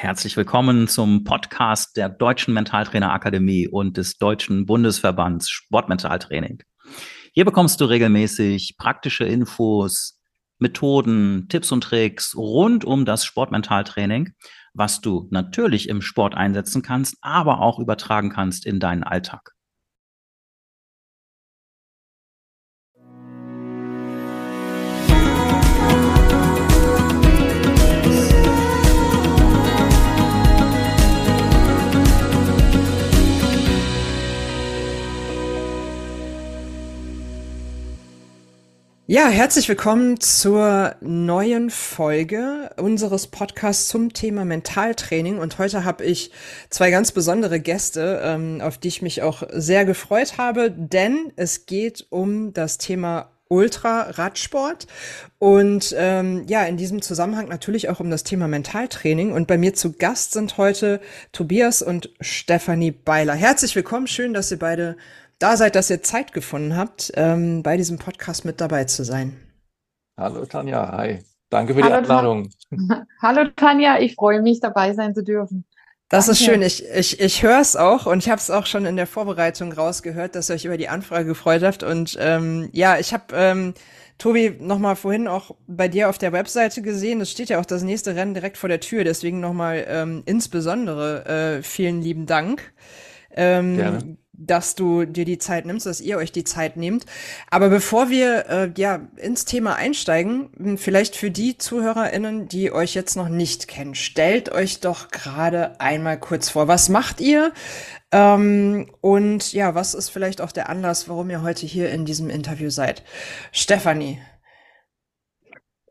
Herzlich willkommen zum Podcast der Deutschen Mentaltrainer Akademie und des Deutschen Bundesverbands Sportmentaltraining. Hier bekommst du regelmäßig praktische Infos, Methoden, Tipps und Tricks rund um das Sportmentaltraining, was du natürlich im Sport einsetzen kannst, aber auch übertragen kannst in deinen Alltag. Ja, herzlich willkommen zur neuen Folge unseres Podcasts zum Thema Mentaltraining. Und heute habe ich zwei ganz besondere Gäste, ähm, auf die ich mich auch sehr gefreut habe, denn es geht um das Thema Ultra-Radsport und ähm, ja, in diesem Zusammenhang natürlich auch um das Thema Mentaltraining. Und bei mir zu Gast sind heute Tobias und Stefanie Beiler. Herzlich willkommen, schön, dass ihr beide da seid, dass ihr Zeit gefunden habt, ähm, bei diesem Podcast mit dabei zu sein. Hallo Tanja, hi. Danke für Hallo, die Einladung. Hallo Tanja, ich freue mich, dabei sein zu dürfen. Das Danke. ist schön. Ich, ich, ich höre es auch und ich habe es auch schon in der Vorbereitung rausgehört, dass ihr euch über die Anfrage gefreut habt. Und ähm, ja, ich habe ähm, Tobi nochmal vorhin auch bei dir auf der Webseite gesehen. Es steht ja auch das nächste Rennen direkt vor der Tür. Deswegen nochmal ähm, insbesondere äh, vielen lieben Dank. Ähm, Gerne dass du dir die Zeit nimmst, dass ihr euch die Zeit nehmt. Aber bevor wir äh, ja ins Thema einsteigen, vielleicht für die ZuhörerInnen, die euch jetzt noch nicht kennen, stellt euch doch gerade einmal kurz vor. Was macht ihr? Ähm, und ja, was ist vielleicht auch der Anlass, warum ihr heute hier in diesem Interview seid? Stefanie.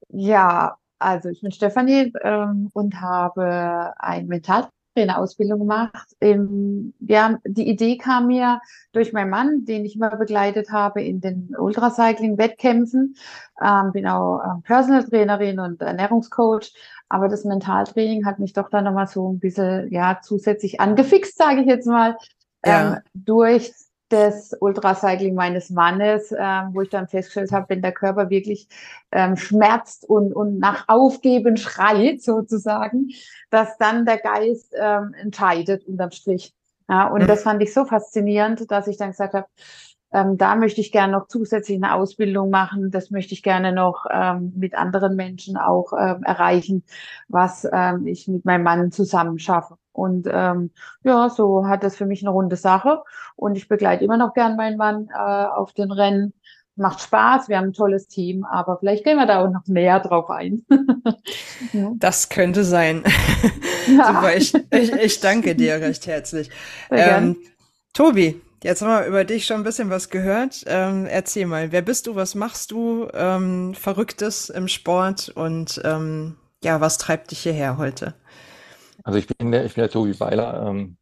Ja, also ich bin Stefanie ähm, und habe ein Mental Trainerausbildung gemacht. Ähm, ja, die Idee kam mir durch meinen Mann, den ich immer begleitet habe in den Ultracycling-Wettkämpfen. Ähm, bin auch ähm, Personal Trainerin und Ernährungscoach. Aber das Mentaltraining hat mich doch dann nochmal so ein bisschen, ja, zusätzlich angefixt, sage ich jetzt mal, ja. ähm, durch des Ultracycling meines Mannes, ähm, wo ich dann festgestellt habe, wenn der Körper wirklich ähm, schmerzt und, und nach Aufgeben schreit sozusagen, dass dann der Geist ähm, entscheidet unterm Strich. Ja, und mhm. das fand ich so faszinierend, dass ich dann gesagt habe, ähm, da möchte ich gerne noch zusätzlich eine Ausbildung machen. Das möchte ich gerne noch ähm, mit anderen Menschen auch ähm, erreichen, was ähm, ich mit meinem Mann zusammen schaffe. Und ähm, ja, so hat das für mich eine runde Sache. Und ich begleite immer noch gern meinen Mann äh, auf den Rennen. Macht Spaß, wir haben ein tolles Team, aber vielleicht gehen wir da auch noch näher drauf ein. Das könnte sein. Ja. Super, ich, ich, ich danke dir recht herzlich. Ähm, Tobi, jetzt haben wir über dich schon ein bisschen was gehört. Ähm, erzähl mal, wer bist du, was machst du ähm, Verrücktes im Sport und ähm, ja, was treibt dich hierher heute? Also ich bin der, ich bin der Tobi Weiler, ähm,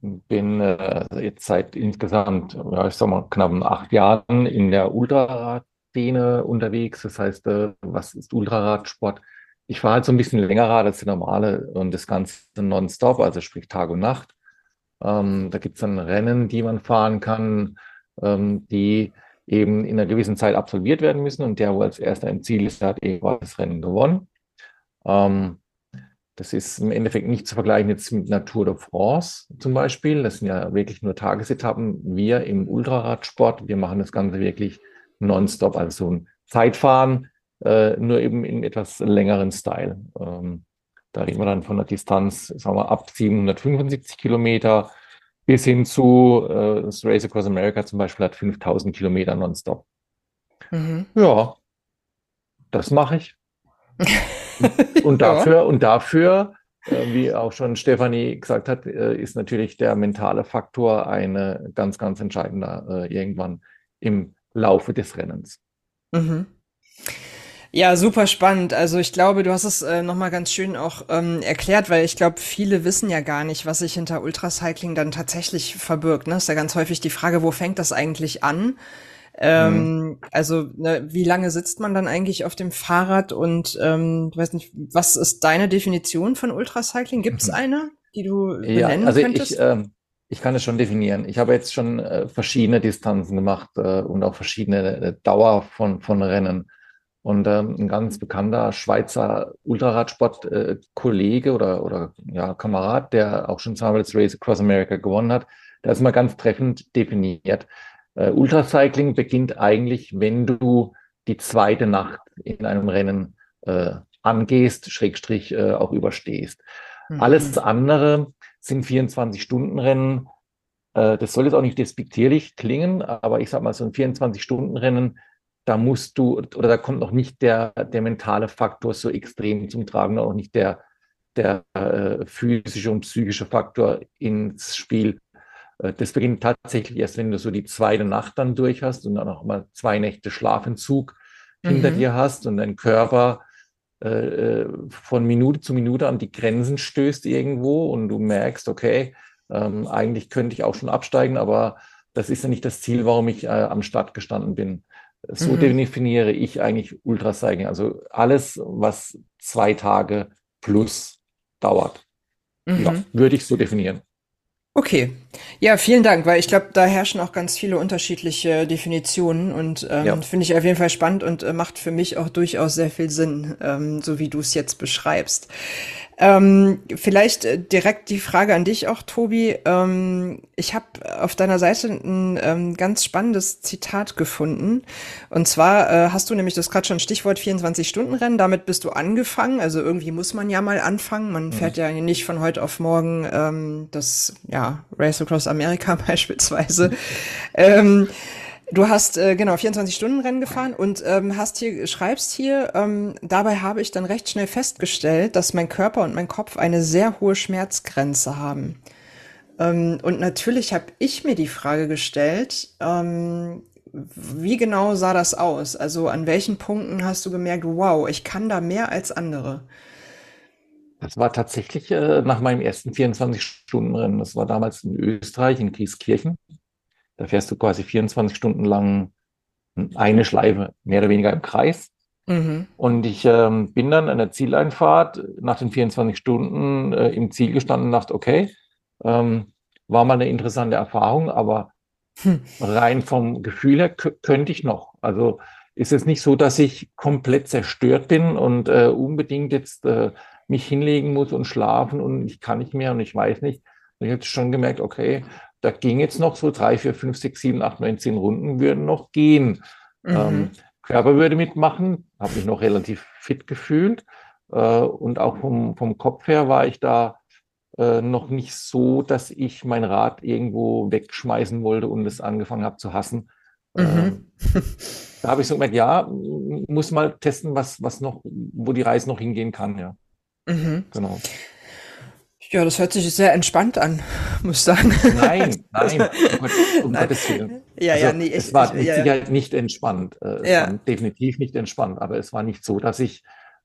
bin äh, jetzt seit insgesamt, ja, ich sag mal, knapp acht Jahren in der Ultraradszene unterwegs. Das heißt, äh, was ist Ultraradsport? Ich fahre halt so ein bisschen länger Rad als der normale und das Ganze nonstop, also sprich Tag und Nacht. Ähm, da gibt es dann Rennen, die man fahren kann, ähm, die eben in einer gewissen Zeit absolviert werden müssen und der, wo als erster im Ziel ist, der hat eben das Rennen gewonnen. Ähm, das ist im Endeffekt nicht zu vergleichen jetzt mit Natur de France zum Beispiel. Das sind ja wirklich nur Tagesetappen. Wir im Ultraradsport, wir machen das Ganze wirklich nonstop, also so ein Zeitfahren, äh, nur eben in etwas längeren Style. Ähm, da reden wir dann von der Distanz, sagen wir, ab 775 Kilometer bis hin zu äh, das Race Across America zum Beispiel hat 5000 Kilometer nonstop. Mhm. Ja, das mache ich. und dafür, und dafür, äh, wie auch schon Stefanie gesagt hat, äh, ist natürlich der mentale Faktor ein ganz, ganz entscheidender äh, irgendwann im Laufe des Rennens. Mhm. Ja, super spannend. Also ich glaube, du hast es äh, nochmal ganz schön auch ähm, erklärt, weil ich glaube, viele wissen ja gar nicht, was sich hinter Ultracycling dann tatsächlich verbirgt. Ne? Ist ja ganz häufig die Frage, wo fängt das eigentlich an? Ähm, mhm. Also, ne, wie lange sitzt man dann eigentlich auf dem Fahrrad und ähm, weiß nicht, was ist deine Definition von Ultracycling? Gibt es mhm. eine, die du benennen ja, also könntest? Ich, ähm, ich kann es schon definieren. Ich habe jetzt schon äh, verschiedene Distanzen gemacht äh, und auch verschiedene äh, Dauer von, von Rennen. Und ähm, ein ganz bekannter Schweizer Ultraradsport-Kollege äh, oder, oder ja, Kamerad, der auch schon zweimal das Race Across America gewonnen hat, der ist mal ganz treffend definiert. Äh, Ultracycling beginnt eigentlich, wenn du die zweite Nacht in einem Rennen äh, angehst, Schrägstrich äh, auch überstehst. Mhm. Alles andere sind 24-Stunden-Rennen. Äh, das soll jetzt auch nicht despektierlich klingen, aber ich sag mal, so ein 24-Stunden-Rennen da musst du, oder da kommt noch nicht der, der mentale Faktor so extrem zum Tragen, auch nicht der, der äh, physische und psychische Faktor ins Spiel. Äh, das beginnt tatsächlich erst, wenn du so die zweite Nacht dann durch hast und dann auch mal zwei Nächte Schlafentzug mhm. hinter dir hast und dein Körper äh, äh, von Minute zu Minute an die Grenzen stößt irgendwo und du merkst, okay, ähm, eigentlich könnte ich auch schon absteigen, aber das ist ja nicht das Ziel, warum ich äh, am Start gestanden bin. So mhm. definiere ich eigentlich Ultracycling. Also alles, was zwei Tage plus dauert. Mhm. Ja, würde ich so definieren. Okay, ja, vielen Dank, weil ich glaube, da herrschen auch ganz viele unterschiedliche Definitionen und ähm, ja. finde ich auf jeden Fall spannend und äh, macht für mich auch durchaus sehr viel Sinn, ähm, so wie du es jetzt beschreibst. Ähm, vielleicht äh, direkt die Frage an dich auch, Tobi. Ähm, ich habe auf deiner Seite ein ähm, ganz spannendes Zitat gefunden. Und zwar äh, hast du nämlich das gerade schon Stichwort 24-Stunden-Rennen. Damit bist du angefangen. Also irgendwie muss man ja mal anfangen. Man mhm. fährt ja nicht von heute auf morgen ähm, das ja, Race Across America beispielsweise. Du hast äh, genau 24-Stunden-Rennen gefahren und ähm, hast hier schreibst hier. Ähm, dabei habe ich dann recht schnell festgestellt, dass mein Körper und mein Kopf eine sehr hohe Schmerzgrenze haben. Ähm, und natürlich habe ich mir die Frage gestellt, ähm, wie genau sah das aus? Also an welchen Punkten hast du gemerkt, wow, ich kann da mehr als andere? Das war tatsächlich äh, nach meinem ersten 24-Stunden-Rennen. Das war damals in Österreich, in Grieskirchen. Da fährst du quasi 24 Stunden lang eine Schleife, mehr oder weniger im Kreis. Mhm. Und ich ähm, bin dann an der Zieleinfahrt nach den 24 Stunden äh, im Ziel gestanden und dachte, okay, ähm, war mal eine interessante Erfahrung, aber hm. rein vom Gefühl her könnte ich noch. Also ist es nicht so, dass ich komplett zerstört bin und äh, unbedingt jetzt äh, mich hinlegen muss und schlafen und ich kann nicht mehr und ich weiß nicht. Ich habe schon gemerkt, okay, da ging jetzt noch so drei, vier, fünf, sechs, sieben, acht, neun, zehn Runden würden noch gehen. Mhm. Ähm, Körper würde mitmachen, habe mich noch relativ fit gefühlt. Äh, und auch vom, vom Kopf her war ich da äh, noch nicht so, dass ich mein Rad irgendwo wegschmeißen wollte und es angefangen habe zu hassen. Mhm. Ähm, da habe ich so gemerkt, ja, muss mal testen, was, was noch, wo die Reise noch hingehen kann, ja. Mhm. Genau. Ja, das hört sich sehr entspannt an, muss ich sagen. Nein, nein, um, nein. Gottes Willen. Ja, also, ja, nee, es war mit ja, Sicherheit nicht entspannt. Äh, es ja. definitiv nicht entspannt, aber es war nicht so, dass ich,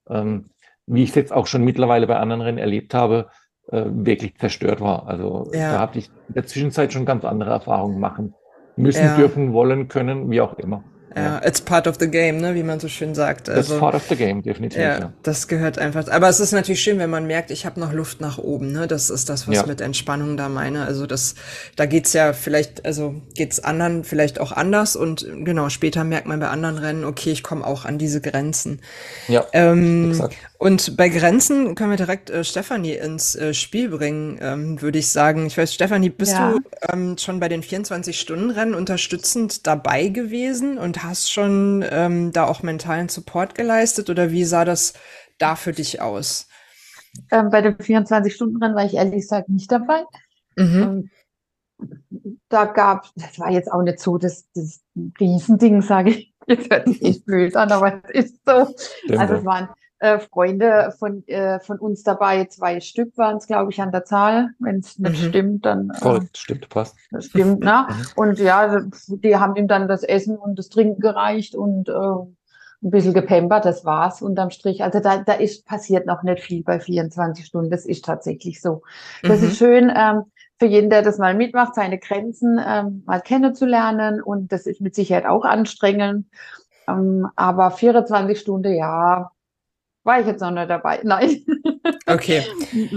ähm, wie ich es jetzt auch schon mittlerweile bei anderen Rennen erlebt habe, äh, wirklich zerstört war. Also ja. da habe ich in der Zwischenzeit schon ganz andere Erfahrungen machen müssen, dürfen, wollen, können, wie auch immer. Ja, it's part of the game, ne, wie man so schön sagt. Also, it's part of the game, definitiv. Ja, ja, das gehört einfach. Aber es ist natürlich schön, wenn man merkt, ich habe noch Luft nach oben. Ne, das ist das, was ja. mit Entspannung da meine. Also das, da geht's ja vielleicht, also geht's anderen vielleicht auch anders und genau später merkt man bei anderen Rennen, okay, ich komme auch an diese Grenzen. Ja. Ähm, exakt. Und bei Grenzen können wir direkt äh, Stefanie ins äh, Spiel bringen, ähm, würde ich sagen. Ich weiß, Stefanie, bist ja. du ähm, schon bei den 24-Stunden-Rennen unterstützend dabei gewesen und hast schon ähm, da auch mentalen Support geleistet oder wie sah das da für dich aus? Ähm, bei den 24-Stunden-Rennen war ich ehrlich gesagt nicht dabei. Mhm. Ähm, da gab, das war jetzt auch nicht so das, das Riesending, sage ich. Jetzt hört sich echt blöd an, aber es ist so. Stimmt. Also es waren äh, Freunde von, äh, von uns dabei. Zwei Stück waren es, glaube ich, an der Zahl. Wenn es nicht mhm. stimmt, dann. Äh, stimmt, passt. Das stimmt, ne? Mhm. Und ja, die haben ihm dann das Essen und das Trinken gereicht und äh, ein bisschen gepempert, das war's unterm Strich. Also da, da ist passiert noch nicht viel bei 24 Stunden. Das ist tatsächlich so. Das mhm. ist schön ähm, für jeden, der das mal mitmacht, seine Grenzen ähm, mal kennenzulernen. Und das ist mit Sicherheit auch anstrengend. Ähm, aber 24 Stunden, ja, war ich jetzt noch nicht dabei. Nein. Okay.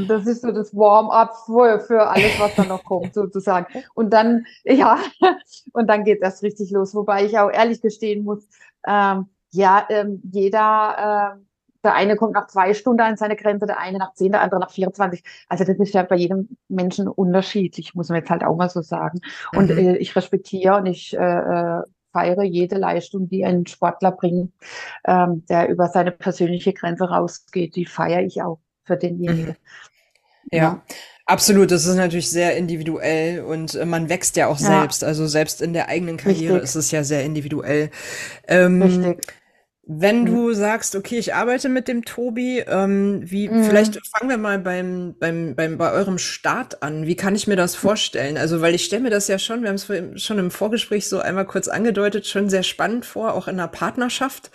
Das ist so das Warm-up für, für alles, was da noch kommt, sozusagen. Und dann, ja, und dann geht das richtig los. Wobei ich auch ehrlich gestehen muss, ähm, ja, ähm, jeder, äh, der eine kommt nach zwei Stunden an seine Grenze, der eine nach zehn, der andere nach 24. Also das ist ja bei jedem Menschen unterschiedlich, muss man jetzt halt auch mal so sagen. Und Mhm. äh, ich respektiere und ich äh, äh, feiere jede Leistung, die ein Sportler bringt, ähm, der über seine persönliche Grenze rausgeht. Die feiere ich auch für denjenigen. Ja, absolut. Das ist natürlich sehr individuell und äh, man wächst ja auch Ja. selbst. Also selbst in der eigenen Karriere Richtig. ist es ja sehr individuell. Ähm, Richtig. Wenn Mhm. du sagst, okay, ich arbeite mit dem Tobi, ähm, wie, Mhm. vielleicht fangen wir mal beim, beim, beim, bei eurem Start an. Wie kann ich mir das vorstellen? Also, weil ich stelle mir das ja schon, wir haben es schon im Vorgespräch so einmal kurz angedeutet, schon sehr spannend vor, auch in einer Partnerschaft,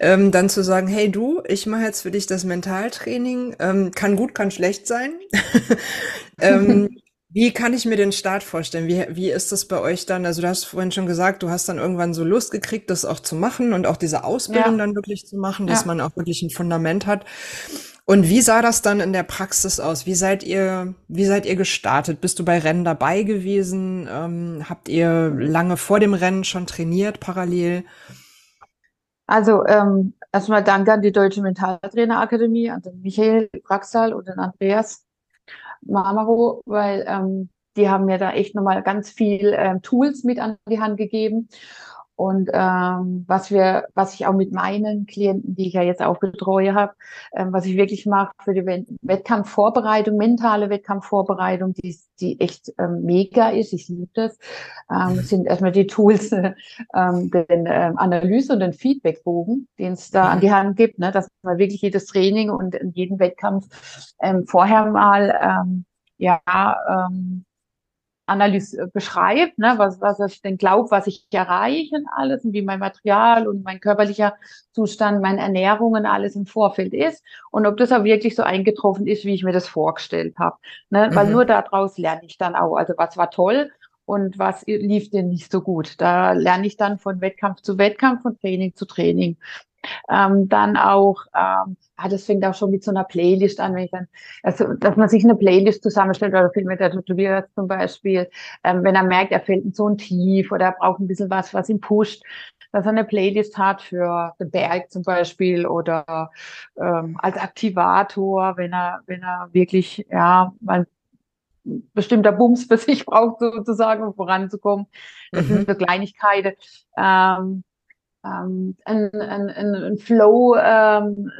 ähm, dann zu sagen, hey du, ich mache jetzt für dich das Mentaltraining, ähm, kann gut, kann schlecht sein. ähm, wie kann ich mir den Start vorstellen? Wie, wie ist das bei euch dann? Also du hast vorhin schon gesagt, du hast dann irgendwann so Lust gekriegt, das auch zu machen und auch diese Ausbildung Ja. dann wirklich zu machen, dass Ja. man auch wirklich ein Fundament hat. Und wie sah das dann in der Praxis aus? Wie seid ihr, wie seid ihr gestartet? Bist du bei Rennen dabei gewesen? Ähm, habt ihr lange vor dem Rennen schon trainiert, parallel? Also ähm, erstmal danke an die Deutsche Mentaltrainerakademie, an den Michael Braxal und den Andreas Marmaro, weil ähm, die haben mir da echt nochmal ganz viel ähm, Tools mit an die Hand gegeben. Und ähm, was wir, was ich auch mit meinen Klienten, die ich ja jetzt auch betreue habe, ähm, was ich wirklich mache für die Wett- Wettkampfvorbereitung, mentale Wettkampfvorbereitung, die, die echt ähm, mega ist, ich liebe das, ähm, sind erstmal die Tools, äh, ähm, den ähm, Analyse und den Feedbackbogen, den es da an die Hand gibt, ne, dass man wirklich jedes Training und jeden Wettkampf ähm, vorher mal ähm, ja ähm, Analyse beschreibt, ne, was, was ich denn glaube, was ich erreiche und alles und wie mein Material und mein körperlicher Zustand, meine Ernährung und alles im Vorfeld ist und ob das auch wirklich so eingetroffen ist, wie ich mir das vorgestellt habe. Ne? Weil Mhm. nur daraus lerne ich dann auch, also was war toll und was lief denn nicht so gut. Da lerne ich dann von Wettkampf zu Wettkampf, von Training zu Training. Ähm, dann auch, ähm, ah, das fängt auch schon mit so einer Playlist an, wenn ich dann, also, dass man sich eine Playlist zusammenstellt, oder viel mit der Tobias zum Beispiel, ähm, wenn er merkt, er fällt in so ein Tief oder er braucht ein bisschen was, was ihn pusht, dass er eine Playlist hat für den Berg zum Beispiel oder ähm, als Aktivator, wenn er, wenn er wirklich, ja, mal ein bestimmter Bums für sich braucht, sozusagen, um voranzukommen. Das Mhm. sind so Kleinigkeiten. Ähm, ähm, ein, ein, ein, Flow, ähm,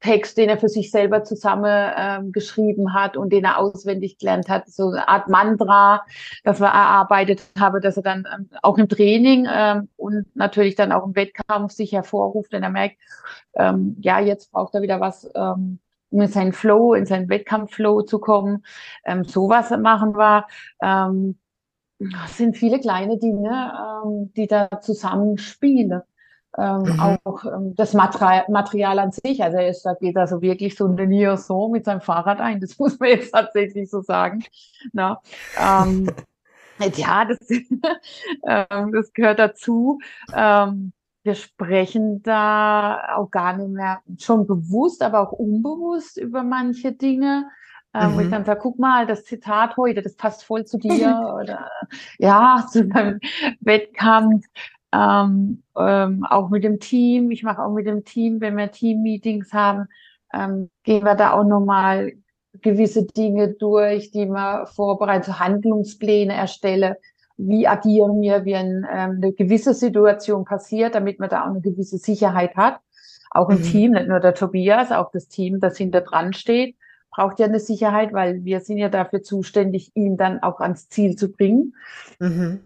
Text, den er für sich selber zusammen ähm, geschrieben hat und den er auswendig gelernt hat, so eine Art Mantra, das wir erarbeitet habe, dass er dann ähm, auch im Training ähm, und natürlich dann auch im Wettkampf sich hervorruft, wenn er merkt, ähm, ja, jetzt braucht er wieder was, ähm, um in seinen Flow, in seinen Wettkampfflow zu kommen. Ähm, sowas machen wir. Ähm, es sind viele kleine Dinge, ähm, die da zusammenspielen. Ähm, Mhm. Auch ähm, das Material, Material an sich, also er ist, da geht er so wirklich so eine Liaison mit seinem Fahrrad ein, das muss man jetzt tatsächlich so sagen. Na, ähm, ja, das, ähm, das gehört dazu. Ähm, wir sprechen da auch gar nicht mehr schon bewusst, aber auch unbewusst über manche Dinge. Ähm, wo ich Mhm. dann sage, guck mal, das Zitat heute, das passt voll zu dir. Oder ja, zu beim Wettkampf. Ähm, ähm, auch mit dem Team. Ich mache auch mit dem Team, wenn wir Team-Meetings haben, ähm, gehen wir da auch nochmal gewisse Dinge durch, die wir vorbereiten, so Handlungspläne erstelle. Wie agieren wir, wenn ähm, eine gewisse Situation passiert, damit man da auch eine gewisse Sicherheit hat. Auch im Mhm. Team, nicht nur der Tobias, auch das Team, das hinter dran steht, braucht ja eine Sicherheit, weil wir sind ja dafür zuständig, ihn dann auch ans Ziel zu bringen. Mhm.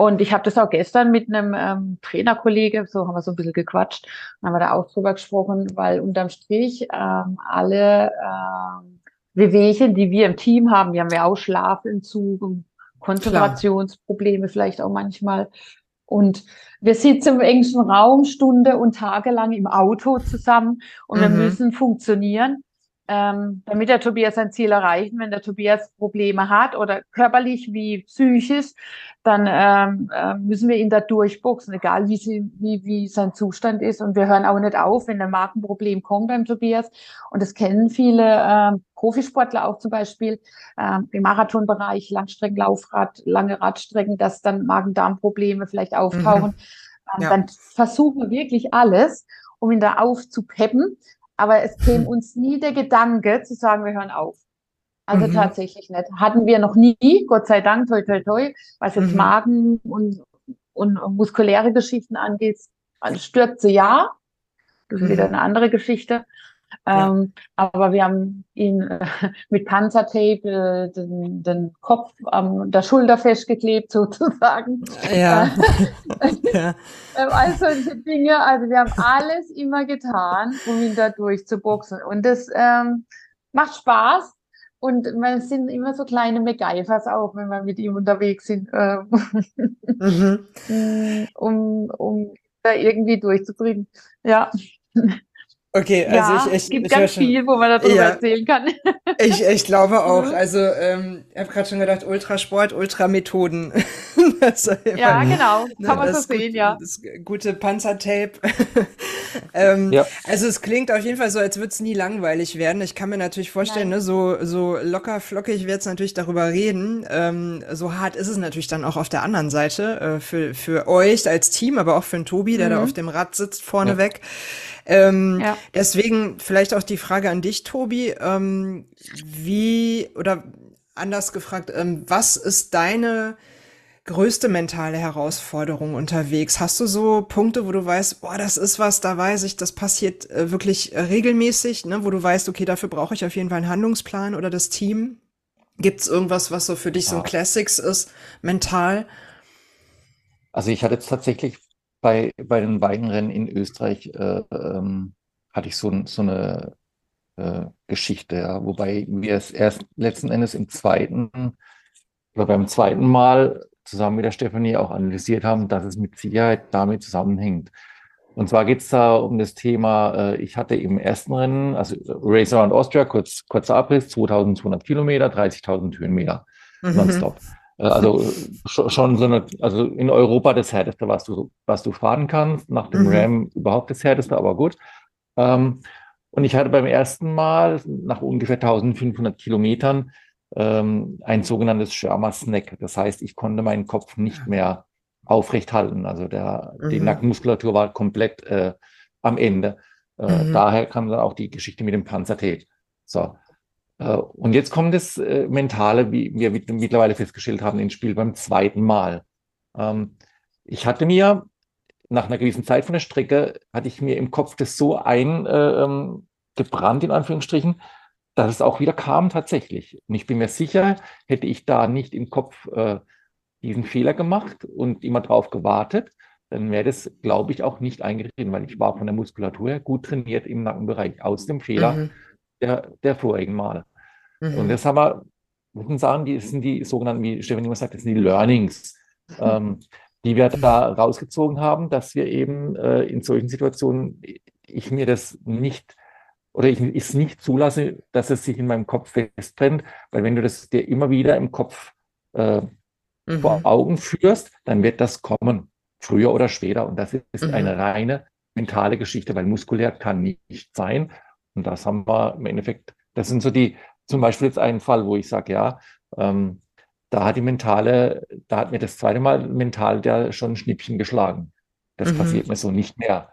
Und ich habe das auch gestern mit einem ähm, Trainerkollege, so haben wir so ein bisschen gequatscht, haben wir da auch drüber gesprochen, weil unterm Strich ähm, alle ähm, Wehwehchen, die wir im Team haben, wir haben ja auch Schlafentzug und Konzentrationsprobleme vielleicht auch manchmal. Und wir sitzen im engsten Raum Stunde und tagelang im Auto zusammen und wir Mhm. müssen funktionieren, ähm, damit der Tobias sein Ziel erreichen. Wenn der Tobias Probleme hat oder körperlich wie psychisch, dann ähm, äh, müssen wir ihn da durchboxen, egal wie, sie, wie, wie sein Zustand ist. Und wir hören auch nicht auf, wenn ein Markenproblem kommt beim Tobias. Und das kennen viele ähm, Profisportler auch zum Beispiel ähm, im Marathonbereich, Langstreckenlaufrad, lange Radstrecken, dass dann Magen-Darm-Probleme vielleicht auftauchen. ja. dann versuchen wir wirklich alles, um ihn da aufzupeppen. Aber es käme mhm. uns nie der Gedanke zu sagen, wir hören auf. Also mhm. tatsächlich nicht. Hatten wir noch nie, Gott sei Dank, toi, toi, toi, was jetzt mhm. Magen und, und muskuläre Geschichten angeht, also Stürze ja. Das ist mhm. wieder eine andere Geschichte. Ja. Ähm, aber wir haben ihn äh, mit Panzertape äh, den, den, Kopf an der Schulter festgeklebt sozusagen. Ja. ja. Ähm, all solche Dinge. Also wir haben alles immer getan, um ihn da durchzuboxen. Und das ähm, macht Spaß. Und es sind immer so kleine MacGyvers auch, wenn wir mit ihm unterwegs sind, äh, mhm. um, um da irgendwie durchzubringen. Ja. Okay, also ja, ich, ich es gibt ich ganz viel, wo man darüber ja, erzählen kann. Ich, ich glaube auch. Mhm. Also ähm, ich habe gerade schon gedacht, Ultrasport, Ultramethoden. ja, genau, kann man so sehen, ja. Das gute Panzertape. ähm, ja. Also es klingt auf jeden Fall so, als würde es nie langweilig werden. Ich kann mir natürlich vorstellen, ne, so, so locker flockig wird es natürlich darüber reden. Ähm, so hart ist es natürlich dann auch auf der anderen Seite äh, für, für euch als Team, aber auch für den Tobi, der mhm. da auf dem Rad sitzt vorneweg. Ja. Ähm, ja. Deswegen vielleicht auch die Frage an dich, Tobi. Ähm, wie oder anders gefragt, ähm, was ist deine größte mentale Herausforderung unterwegs? Hast du so Punkte, wo du weißt, boah, das ist was, da weiß ich, das passiert äh, wirklich äh, regelmäßig, ne, wo du weißt, okay, dafür brauche ich auf jeden Fall einen Handlungsplan oder das Team? Gibt es irgendwas, was so für dich ja. so ein Classics ist, mental? Also ich hatte jetzt tatsächlich bei, bei den Weinrennen in Österreich äh, ähm, hatte ich so, so eine äh, Geschichte, ja, wobei wir es erst letzten Endes im zweiten oder beim zweiten Mal zusammen mit der Stefanie auch analysiert haben, dass es mit Sicherheit damit zusammenhängt. Und zwar geht es da um das Thema, äh, ich hatte im ersten Rennen, also Race Around Austria, kurz, kurzer Abriss, 2200 Kilometer, 30.000 Höhenmeter, mhm. nonstop. Äh, also schon so eine, also in Europa das härteste, was du, was du fahren kannst. Nach dem mhm. Ram überhaupt das härteste, aber gut. Ähm, und ich hatte beim ersten Mal nach ungefähr 1500 Kilometern ähm, ein sogenanntes Sherma Snack. Das heißt, ich konnte meinen Kopf nicht mehr aufrecht halten. Also der, mhm. die Nackenmuskulatur war komplett äh, am Ende. Äh, mhm. Daher kam dann auch die Geschichte mit dem Panzertape. So. Äh, und jetzt kommt das äh, Mentale, wie wir mittlerweile festgestellt haben, ins Spiel beim zweiten Mal. Ähm, ich hatte mir nach einer gewissen Zeit von der Strecke, hatte ich mir im Kopf das so eingebrannt, äh, ähm, in Anführungsstrichen, dass es auch wieder kam tatsächlich. Und ich bin mir sicher, hätte ich da nicht im Kopf diesen Fehler gemacht und immer drauf gewartet, dann wäre das, glaube ich, auch nicht eingetreten, weil ich war von der Muskulatur her gut trainiert im Nackenbereich aus dem Fehler. Mhm der, der vorigen Male. Mhm. Und das haben wir, muss man sagen, die sind die sogenannten, wie Stefan immer sagt, das sind die Learnings, ähm, die wir da rausgezogen haben, dass wir eben äh, in solchen Situationen, ich mir das nicht oder ich es nicht zulasse, dass es sich in meinem Kopf festbrennt, weil wenn du das dir immer wieder im Kopf äh, mhm. vor Augen führst, dann wird das kommen, früher oder später. Und das ist mhm. eine reine mentale Geschichte, weil muskulär kann nicht sein. Und das haben wir im Endeffekt, das sind so die, zum Beispiel jetzt ein Fall, wo ich sage, ja, ähm, da hat die mentale, da hat mir das zweite Mal mental der schon ein Schnippchen geschlagen. Das mhm. passiert mir so nicht mehr.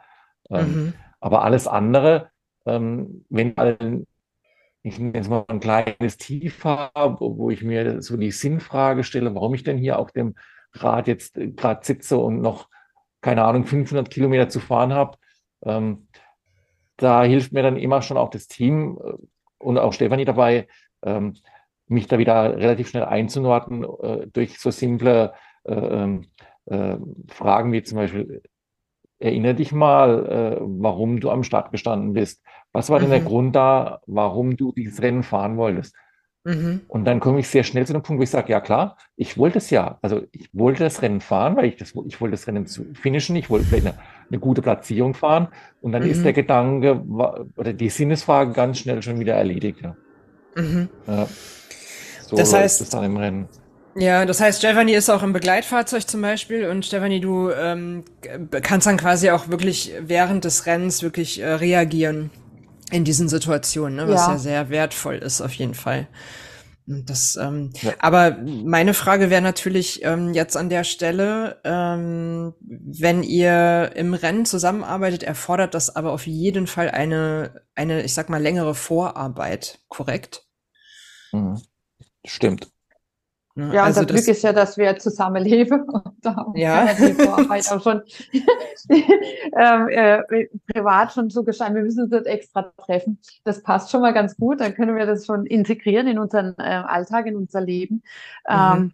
Ähm, mhm. Aber alles andere, ähm, wenn ich jetzt mal ein kleines Tief habe, wo ich mir so die Sinnfrage stelle, warum ich denn hier auf dem Rad jetzt gerade sitze und noch, keine Ahnung, 500 Kilometer zu fahren habe, ähm, da hilft mir dann immer schon auch das Team äh, und auch Stefanie dabei, ähm, mich da wieder relativ schnell einzunordnen äh, durch so simple äh, ähm, äh, Fragen wie zum Beispiel, erinnere dich mal, äh, warum du am Start gestanden bist. Was war denn der mhm. Grund da, warum du dieses Rennen fahren wolltest? Mhm. Und dann komme ich sehr schnell zu dem Punkt, wo ich sage, ja klar, ich wollte es ja. Also ich wollte das Rennen fahren, weil ich das, ich wollte das Rennen zu finishen, ich wollte vielleicht eine, eine gute Platzierung fahren. Und dann mhm. ist der Gedanke oder die Sinnesfrage ganz schnell schon wieder erledigt. Ja. Mhm. ja. So das heißt, es dann im Rennen. Ja, das heißt, Stefanie ist auch im Begleitfahrzeug zum Beispiel und Stefanie, du ähm, kannst dann quasi auch wirklich während des Rennens wirklich äh, reagieren in diesen Situationen, ne? was ja. ja sehr wertvoll ist auf jeden Fall. Das, ähm, ja. aber meine Frage wäre natürlich ähm, jetzt an der Stelle, ähm, wenn ihr im Rennen zusammenarbeitet, erfordert das aber auf jeden Fall eine, eine, ich sag mal, längere Vorarbeit, korrekt? Mhm. Stimmt. Ne? Ja, also und das Glück ist ja, dass wir zusammenleben und da ja. die Vorarbeit auch schon ähm, äh, privat schon so gestalten. Wir müssen uns jetzt extra treffen. Das passt schon mal ganz gut. Dann können wir das schon integrieren in unseren äh, Alltag, in unser Leben. Mhm. Ähm,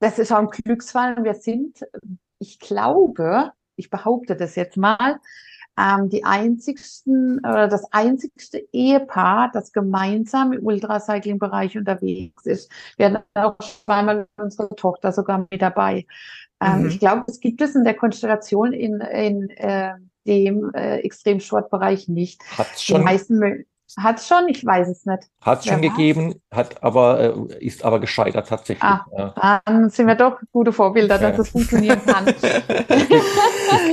das ist auch ein Glücksfall. Wir sind, ich glaube, ich behaupte das jetzt mal, ähm, die einzigsten oder das einzigste Ehepaar, das gemeinsam im Ultracycling-Bereich unterwegs ist. Wir hatten auch zweimal unsere Tochter sogar mit dabei. Ähm, mhm. Ich glaube, es gibt es in der Konstellation in, in äh, dem äh, Extremsportbereich nicht. Hat schon. Die meisten, hat es schon? Ich weiß es nicht. Hat es schon gegeben, hat aber, äh, ist aber gescheitert tatsächlich. Ah, ja. Dann sind wir doch gute Vorbilder, dass es funktionieren kann.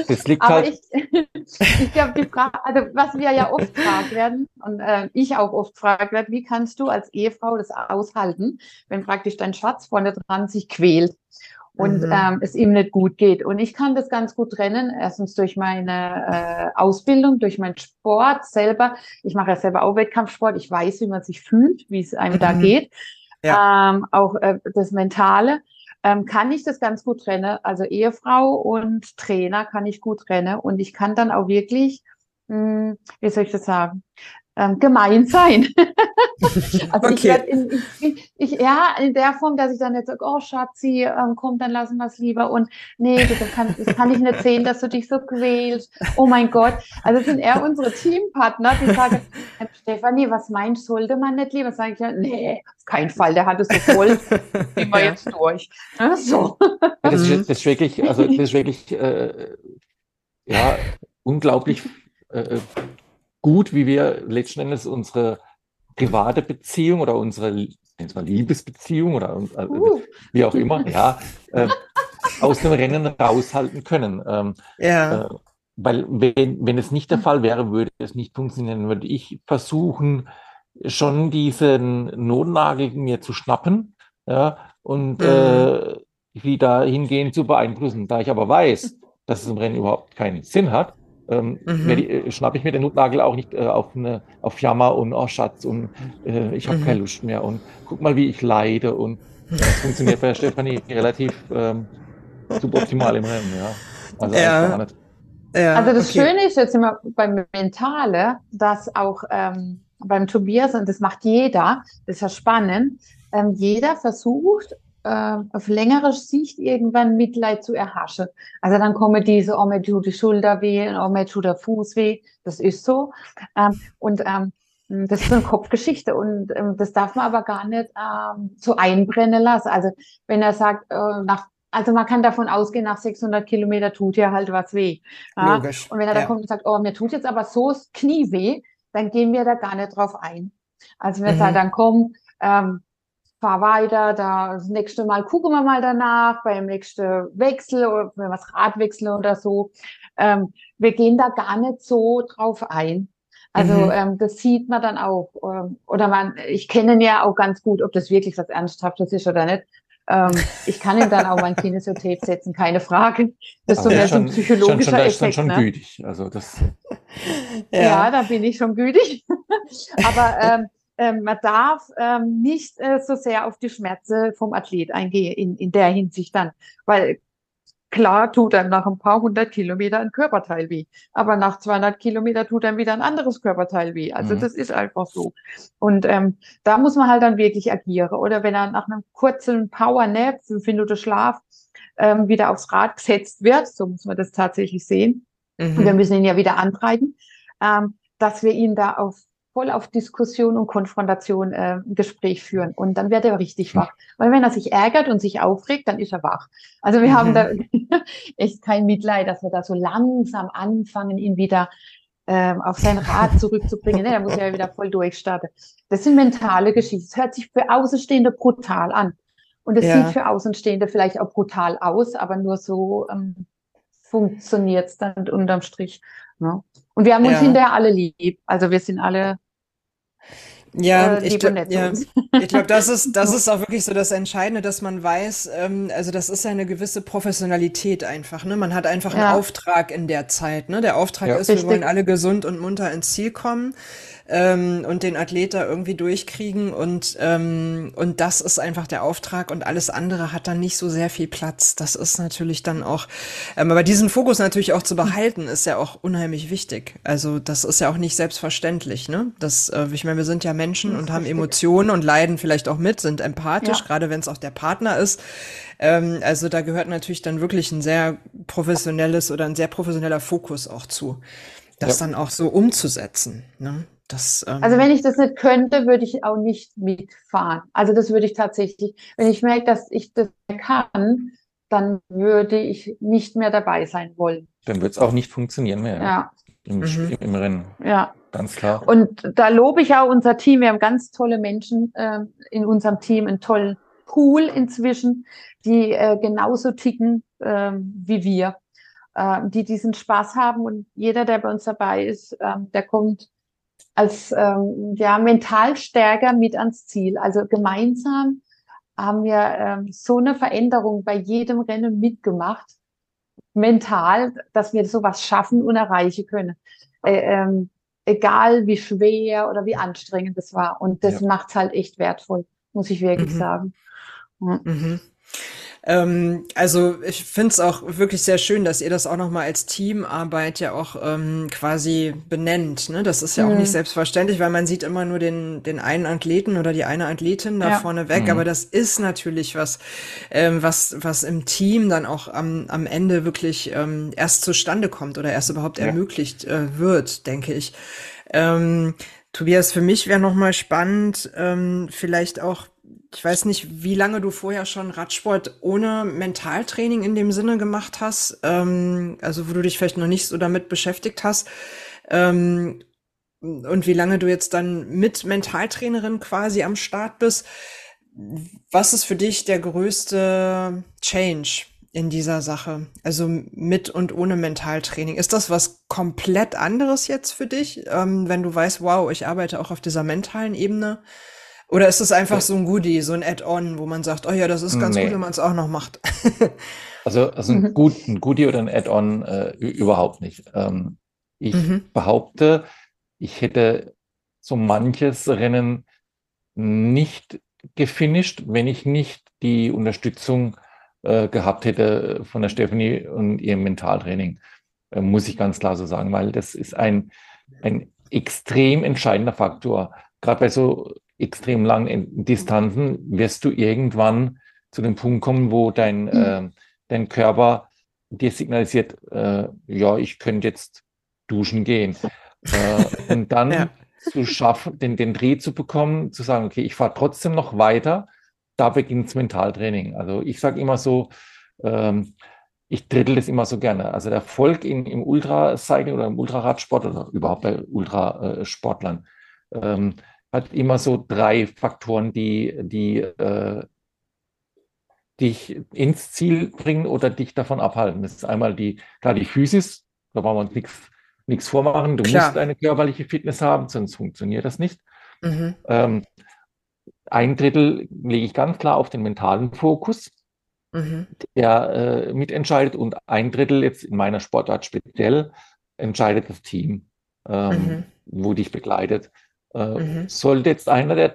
das liegt aber halt. Ich, ich glaube, die Frage, also was wir ja oft gefragt werden und äh, ich auch oft gefragt werde, wie kannst du als Ehefrau das aushalten, wenn praktisch dein Schatz vorne dran sich quält? und mhm. ähm, es ihm nicht gut geht. Und ich kann das ganz gut trennen, erstens durch meine äh, Ausbildung, durch meinen Sport selber. Ich mache ja selber auch Wettkampfsport. Ich weiß, wie man sich fühlt, wie es einem mhm. da geht. Ja. Ähm, auch äh, das Mentale. Ähm, kann ich das ganz gut trennen. Also Ehefrau und Trainer kann ich gut trennen. Und ich kann dann auch wirklich, mh, hm, wie soll ich das sagen, ähm, gemein sein. also okay. ich, werd in, ich, ich, ja, in der Form, dass ich dann jetzt sage, oh Schatzi, ähm, komm, dann lassen wir es lieber und nee, das kann, das kann ich nicht sehen, dass du dich so quälst. Oh mein Gott. Also sind eher unsere Teampartner, die sagen, Stefanie, was meinst, sollte man nicht lieber? Sage ich ja, nee, auf keinen Fall, der hat es so voll, gehen wir jetzt durch. Ja, so. das, ist, das ist wirklich, also das ist wirklich, äh, ja, unglaublich äh, gut, wie wir letzten Endes unsere private Beziehung oder unsere Liebesbeziehung oder äh, uh. wie auch immer, ja, äh, aus dem Rennen raushalten können. Ähm, ja. Äh, weil wenn, wenn es nicht der Fall wäre, würde es nicht funktionieren, würde ich versuchen, schon diesen Notnagel mir zu schnappen ja, und mhm. äh, wieder hingehen zu beeinflussen. Da ich aber weiß, dass es im Rennen überhaupt keinen Sinn hat, ähm, mhm. Äh, schnappe ich mir den Notnagel auch nicht äh, auf, eine, auf Jammer und oh Schatz und äh, ich habe mhm. keine Lust mehr und guck mal, wie ich leide und das funktioniert bei Stefanie relativ ähm, suboptimal im Rennen, ja. Also, ja. ja also das okay. Schöne ist jetzt immer beim Mentale, dass auch ähm, beim Tobias, und das macht jeder, das ist ja spannend, ähm, jeder versucht äh, auf längere Sicht irgendwann Mitleid zu erhaschen. Also dann kommen diese, oh, mir tut die Schulter weh, oh, mir tut der Fuß weh. Das ist so. Ähm, und ähm, das ist eine Kopfgeschichte und ähm, das darf man aber gar nicht ähm, so einbrennen lassen. Also wenn er sagt, äh, nach also man kann davon ausgehen, nach 600 Kilometer tut ja halt was weh. Ja? Logisch. Und wenn er da kommt und sagt, oh, mir tut jetzt aber so das Knie weh, dann gehen wir da gar nicht drauf ein. Also wenn mhm. er dann kommt, ähm, fahr weiter, da das nächste Mal gucken wir mal danach, beim nächsten Wechsel oder wenn wir das Rad wechseln oder so. Ähm, wir gehen da gar nicht so drauf ein. Also mhm. ähm, das sieht man dann auch. Ähm, oder man, ich kenne ihn ja auch ganz gut, ob das wirklich was Ernsthaftes ist oder nicht. Ähm, ich kann ihm dann auch mein Kinesiotape setzen, keine Frage. Das ist so mehr so ein psychologischer schon, schon, Effekt. Schon, schon ne? gütig. Also das. ja. ja, da bin ich schon gütig. Aber ähm, ähm, man darf ähm, nicht äh, so sehr auf die Schmerzen vom Athlet eingehen in, in der Hinsicht dann, weil klar tut einem nach ein paar hundert Kilometer ein Körperteil weh, aber nach 200 Kilometer tut einem wieder ein anderes Körperteil weh. Also mhm. das ist einfach so. Und ähm, da muss man halt dann wirklich agieren. Oder wenn er nach einem kurzen Power-Nap, fünf Minuten Schlaf, ähm, wieder aufs Rad gesetzt wird, so muss man das tatsächlich sehen. Mhm. Und wir müssen ihn ja wieder antreiben, ähm, dass wir ihn da auf voll auf Diskussion und Konfrontation äh, ein Gespräch führen. Und dann wird er richtig wach. Weil wenn er sich ärgert und sich aufregt, dann ist er wach. Also wir mhm. haben da echt kein Mitleid, dass wir da so langsam anfangen, ihn wieder ähm, auf sein Rad zurückzubringen. Ne, er muss ja wieder voll durchstarten. Das sind mentale Geschichten. Es hört sich für Außenstehende brutal an. Und es ja. sieht für Außenstehende vielleicht auch brutal aus, aber nur so ähm, funktioniert es dann unterm Strich. Ne? Und wir haben uns ja. hinterher alle lieb. Also wir sind alle Ja, äh, ich, glaub, ja. ich glaube, das ist, das ist auch wirklich so das Entscheidende, dass man weiß, ähm, also das ist ja eine gewisse Professionalität einfach. Ne? Man hat einfach ja. einen Auftrag in der Zeit. Ne? Der Auftrag ja, ist, richtig. wir wollen alle gesund und munter ins Ziel kommen ähm, und den Athlet da irgendwie durchkriegen und ähm, und das ist einfach der Auftrag und alles andere hat dann nicht so sehr viel Platz. Das ist natürlich dann auch, ähm, aber diesen Fokus natürlich auch zu behalten, ist ja auch unheimlich wichtig. Also das ist ja auch nicht selbstverständlich, ne? Das, äh, ich meine, wir sind ja Menschen und haben richtig. Emotionen und leiden vielleicht auch mit, sind empathisch, ja. gerade wenn es auch der Partner ist. Ähm, also da gehört natürlich dann wirklich ein sehr professionelles oder ein sehr professioneller Fokus auch zu, das ja. dann auch so umzusetzen. Ne? Das, ähm also wenn ich das nicht könnte, würde ich auch nicht mitfahren. Also das würde ich tatsächlich, wenn ich merke, dass ich das kann, dann würde ich nicht mehr dabei sein wollen. Dann wird es auch nicht funktionieren mehr. Ja. Im, mhm. im Rennen. Ja. Ganz klar. Und da lobe ich auch unser Team. Wir haben ganz tolle Menschen äh, in unserem Team, einen tollen Pool inzwischen, die äh, genauso ticken äh, wie wir, äh, die diesen Spaß haben. Und jeder, der bei uns dabei ist, ähm, der kommt als ähm, ja, mental stärker mit ans Ziel. Also gemeinsam haben wir ähm, so eine Veränderung bei jedem Rennen mitgemacht, mental, dass wir sowas schaffen und erreichen können. Äh, ähm, egal wie schwer oder wie anstrengend es war. Und das ja. macht es halt echt wertvoll, muss ich wirklich mhm. sagen. Ja. Mhm. Ähm, also ich finde es auch wirklich sehr schön, dass ihr das auch nochmal als Teamarbeit ja auch ähm, quasi benennt. Ne? Das ist ja mhm. auch nicht selbstverständlich, weil man sieht immer nur den, den einen Athleten oder die eine Athletin da ja. vorne weg. Mhm. Aber das ist natürlich was, ähm, was, was im Team dann auch am, am Ende wirklich ähm, erst zustande kommt oder erst überhaupt ja. ermöglicht äh, wird, denke ich. Ähm, Tobias, für mich wäre nochmal spannend, ähm, vielleicht auch ich weiß nicht, wie lange du vorher schon Radsport ohne Mentaltraining in dem Sinne gemacht hast, ähm, also wo du dich vielleicht noch nicht so damit beschäftigt hast. Ähm, und wie lange du jetzt dann mit Mentaltrainerin quasi am Start bist. Was ist für dich der größte Change in dieser Sache? Also mit und ohne Mentaltraining. Ist das was komplett anderes jetzt für dich, ähm, wenn du weißt, wow, ich arbeite auch auf dieser mentalen Ebene? Oder ist es einfach so ein Goodie, so ein Add-on, wo man sagt, oh ja, das ist ganz nee. gut, wenn man es auch noch macht? also, also ein, gut, ein Goodie oder ein Add-on äh, überhaupt nicht. Ähm, ich mhm. behaupte, ich hätte so manches Rennen nicht gefinisht, wenn ich nicht die Unterstützung äh, gehabt hätte von der Stephanie und ihrem Mentaltraining. Äh, muss ich ganz klar so sagen, weil das ist ein, ein extrem entscheidender Faktor. Gerade bei so extrem langen Distanzen wirst du irgendwann zu dem Punkt kommen, wo dein, mhm. äh, dein Körper dir signalisiert, äh, ja, ich könnte jetzt duschen gehen. Äh, und dann ja. zu schaffen, den, den Dreh zu bekommen, zu sagen, okay, ich fahre trotzdem noch weiter, da beginnt das Mentaltraining. Also ich sage immer so, ähm, ich drittel das immer so gerne. Also der Erfolg in, im Ultracycling oder im Ultraradsport oder überhaupt bei Ultrasportlern ähm, hat immer so drei Faktoren, die, die äh, dich ins Ziel bringen oder dich davon abhalten. Das ist einmal die, klar, die Physis, da wollen wir uns nichts nichts vormachen. Du klar. musst eine körperliche Fitness haben, sonst funktioniert das nicht. Mhm. Ähm, ein Drittel lege ich ganz klar auf den mentalen Fokus, mhm. der äh, mitentscheidet und ein Drittel jetzt in meiner Sportart speziell entscheidet das Team, ähm, mhm. wo dich begleitet. Äh, mhm. Sollte jetzt einer der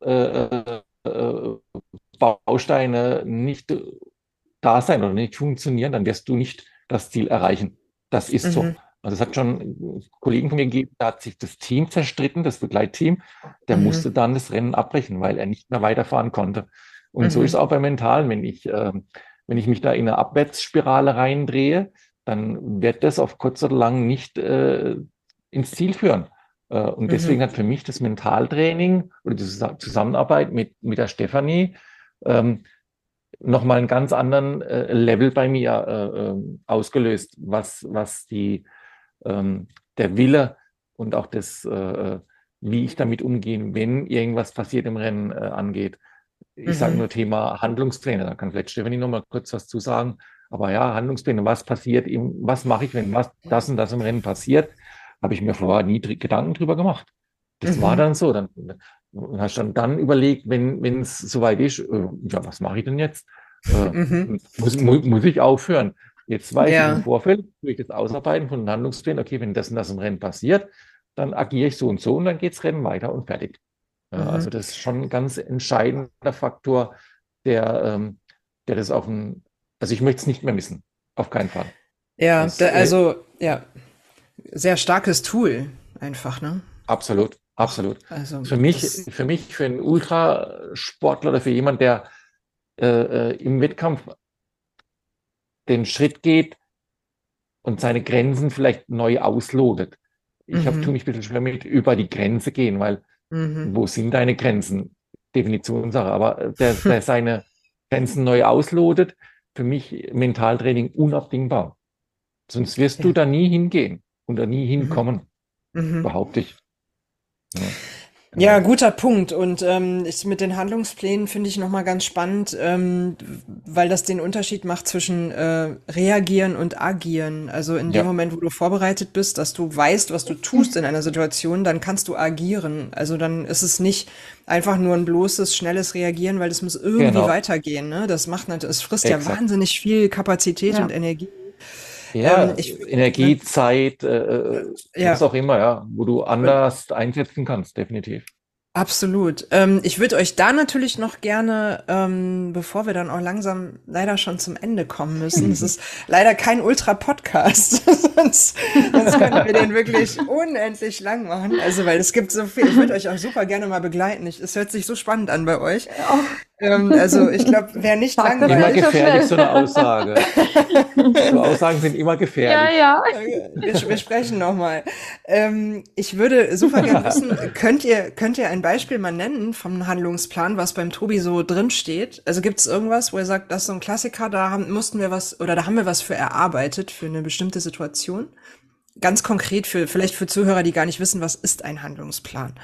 äh, äh, Bausteine nicht da sein oder nicht funktionieren, dann wirst du nicht das Ziel erreichen. Das ist mhm. so. Also es hat schon Kollegen von mir gegeben, da hat sich das Team zerstritten, das Begleitteam, der mhm. musste dann das Rennen abbrechen, weil er nicht mehr weiterfahren konnte. Und so mhm. ist es auch beim Mentalen, wenn ich, äh, wenn ich mich da in eine Abwärtsspirale reindrehe, dann wird das auf kurz oder lang nicht äh, ins Ziel führen. Äh, und deswegen mhm. hat für mich das Mentaltraining oder die Zusammenarbeit mit, mit der Stefanie ähm, nochmal einen ganz anderen äh, Level bei mir äh, äh, ausgelöst, was, was die, ähm, der Wille und auch das, äh, wie ich damit umgehe, wenn irgendwas passiert im Rennen äh, angeht. Ich mhm. sage nur Thema Handlungspläne, da kann vielleicht Stefanie nochmal kurz was zu sagen. Aber ja, Handlungspläne, was passiert, was mache ich, wenn was, das und das im Rennen passiert? Habe ich mir vorher nie Gedanken drüber gemacht. Das Mhm. war dann so. Dann hast dann, dann überlegt, wenn es soweit ist, äh, ja, was mache ich denn jetzt? Äh, Mhm. muss, mu muss ich aufhören? Jetzt weiß Ja. ich im Vorfeld durch das Ausarbeiten von Handlungsplänen, okay, wenn das und das im Rennen passiert, dann agiere ich so und so und dann geht's Rennen weiter und fertig. Mhm. Also das ist schon ein ganz entscheidender Faktor, der, ähm, der das auf ein, also ich möchte es nicht mehr missen. Auf keinen Fall. Ja, Das, da, äh, also, ja, sehr starkes Tool einfach, ne? Absolut, absolut. Also, Für mich, für mich, für einen Ultrasportler oder für jemand, der äh, äh, im Wettkampf den Schritt geht und seine Grenzen vielleicht neu auslotet. Ich habe Mhm. tue mich ein bisschen schwer mit über die Grenze gehen, weil mhm. wo sind deine Grenzen? Definitionssache. Aber äh, der, der seine Grenzen neu auslotet, für mich Mentaltraining unabdingbar. Sonst wirst du Ja. da nie hingehen und da nie hinkommen, Mhm. behaupte ich. Ja, Ja, guter Punkt. Und ähm, ich, mit den Handlungsplänen finde ich nochmal ganz spannend, ähm, weil das den Unterschied macht zwischen äh, reagieren und agieren. Also in dem Ja. Moment, wo du vorbereitet bist, dass du weißt, was du tust in einer Situation, dann kannst du agieren. Also dann ist es nicht einfach nur ein bloßes, schnelles Reagieren, weil es muss irgendwie Genau. weitergehen. Ne? Das macht natürlich, es frisst ja Exakt. wahnsinnig viel Kapazität Ja. und Energie. Ja, Ähm, ich- Energie, Zeit, äh, Ja. was auch immer, ja, wo du anders einsetzen kannst, definitiv. Absolut. Ähm, ich würde euch da natürlich noch gerne, ähm, bevor wir dann auch langsam leider schon zum Ende kommen müssen, es ist leider kein Ultra-Podcast, sonst, sonst könnten wir den wirklich unendlich lang machen. Also, weil es gibt so viel, ich würde euch auch super gerne mal begleiten. Ich, es hört sich so spannend an bei euch. Ähm, also, ich glaube, wer nicht Sag Immer langweilig, so gefährlich, so eine Aussage. so Aussagen sind immer Ja, gefährlich. ja. Wir, wir sprechen nochmal. Ähm, ich würde super gerne wissen, könnt ihr, könnt ihr ein Beispiel mal nennen vom Handlungsplan, was beim Tobi so drin steht? Also gibt es irgendwas, wo er sagt, das ist so ein Klassiker, da haben, mussten wir was, oder da haben wir was für erarbeitet, für eine bestimmte Situation? Ganz konkret für, vielleicht für Zuhörer, die gar nicht wissen, was ist ein Handlungsplan?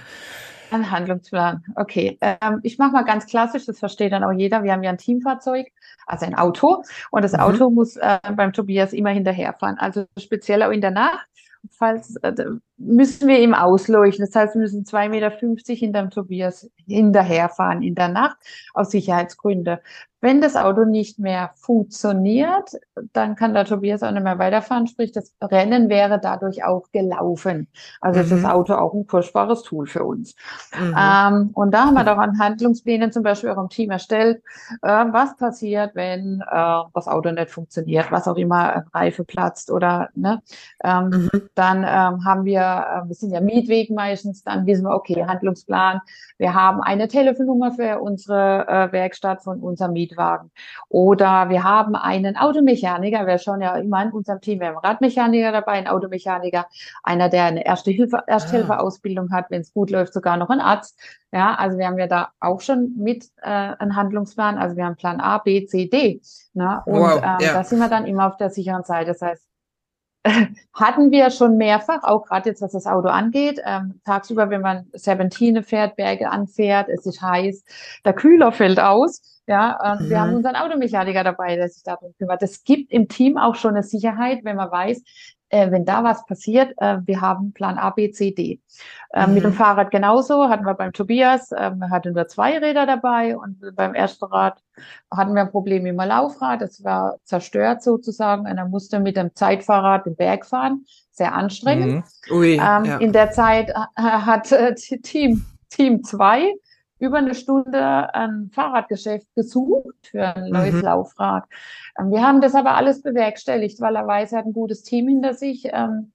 Ein Handlungsplan. Okay. Ähm, ich mache mal ganz klassisch, das versteht dann auch jeder. Wir haben ja ein Teamfahrzeug, also ein Auto. Und das Mhm. Auto muss äh, beim Tobias immer hinterherfahren. Also speziell auch in der Nacht. Falls äh, müssen wir ihm ausleuchten. Das heißt, wir müssen 2,50 Meter hinterm Tobias hinterherfahren in der Nacht aus Sicherheitsgründen. Wenn das Auto nicht mehr funktioniert, dann kann der Tobias auch nicht mehr weiterfahren. Sprich, das Rennen wäre dadurch auch gelaufen. Also ist das Mhm. Auto auch ein kostbares Tool für uns. Mhm. Ähm, und da haben wir doch an Handlungsplänen zum Beispiel auch im Team erstellt, äh, was passiert, wenn äh, das Auto nicht funktioniert, was auch immer, Reife platzt oder ne. Ähm, Mhm. dann ähm, haben wir, äh, wir sind ja Mietweg meistens, dann wissen wir, okay, Handlungsplan, wir haben eine Telefonnummer für unsere äh, Werkstatt von unserem Mietwagen. Oder wir haben einen Automechaniker, wir schauen ja immer in unserem Team, wir haben einen Radmechaniker dabei, einen Automechaniker, einer, der eine Erste Hilfe, Ersthelferausbildung hat, wenn es gut läuft, sogar noch ein Arzt. Ja, also wir haben ja da auch schon mit äh, einen Handlungsplan, also wir haben Plan A, B, C, D. Ne? Und Wow, ähm, ja. da sind wir dann immer auf der sicheren Seite. Das heißt, hatten wir schon mehrfach, auch gerade jetzt, was das Auto angeht. Ähm, tagsüber, wenn man Serpentine fährt, Berge anfährt, es ist heiß, der Kühler fällt aus. Ja, und wir haben Mhm. unseren Automechaniker dabei, der sich darum kümmert. Das gibt im Team auch schon eine Sicherheit, wenn man weiß, äh, wenn da was passiert, äh, wir haben Plan A, B, C, D. Äh, Mit dem Mhm. Fahrrad genauso, hatten wir beim Tobias, ähm, hatten wir zwei Räder dabei und beim ersten Rad hatten wir ein Problem mit dem Laufrad, das war zerstört sozusagen und er musste mit dem Zeitfahrrad den Berg fahren, sehr anstrengend. Mhm. Ui, Ähm, ja. In der Zeit äh, hat äh, Team, Team 2 über eine Stunde ein Fahrradgeschäft gesucht für ein neues Mhm. Laufrad. Ähm, wir haben das aber alles bewerkstelligt, weil er weiß, er hat ein gutes Team hinter sich, ähm,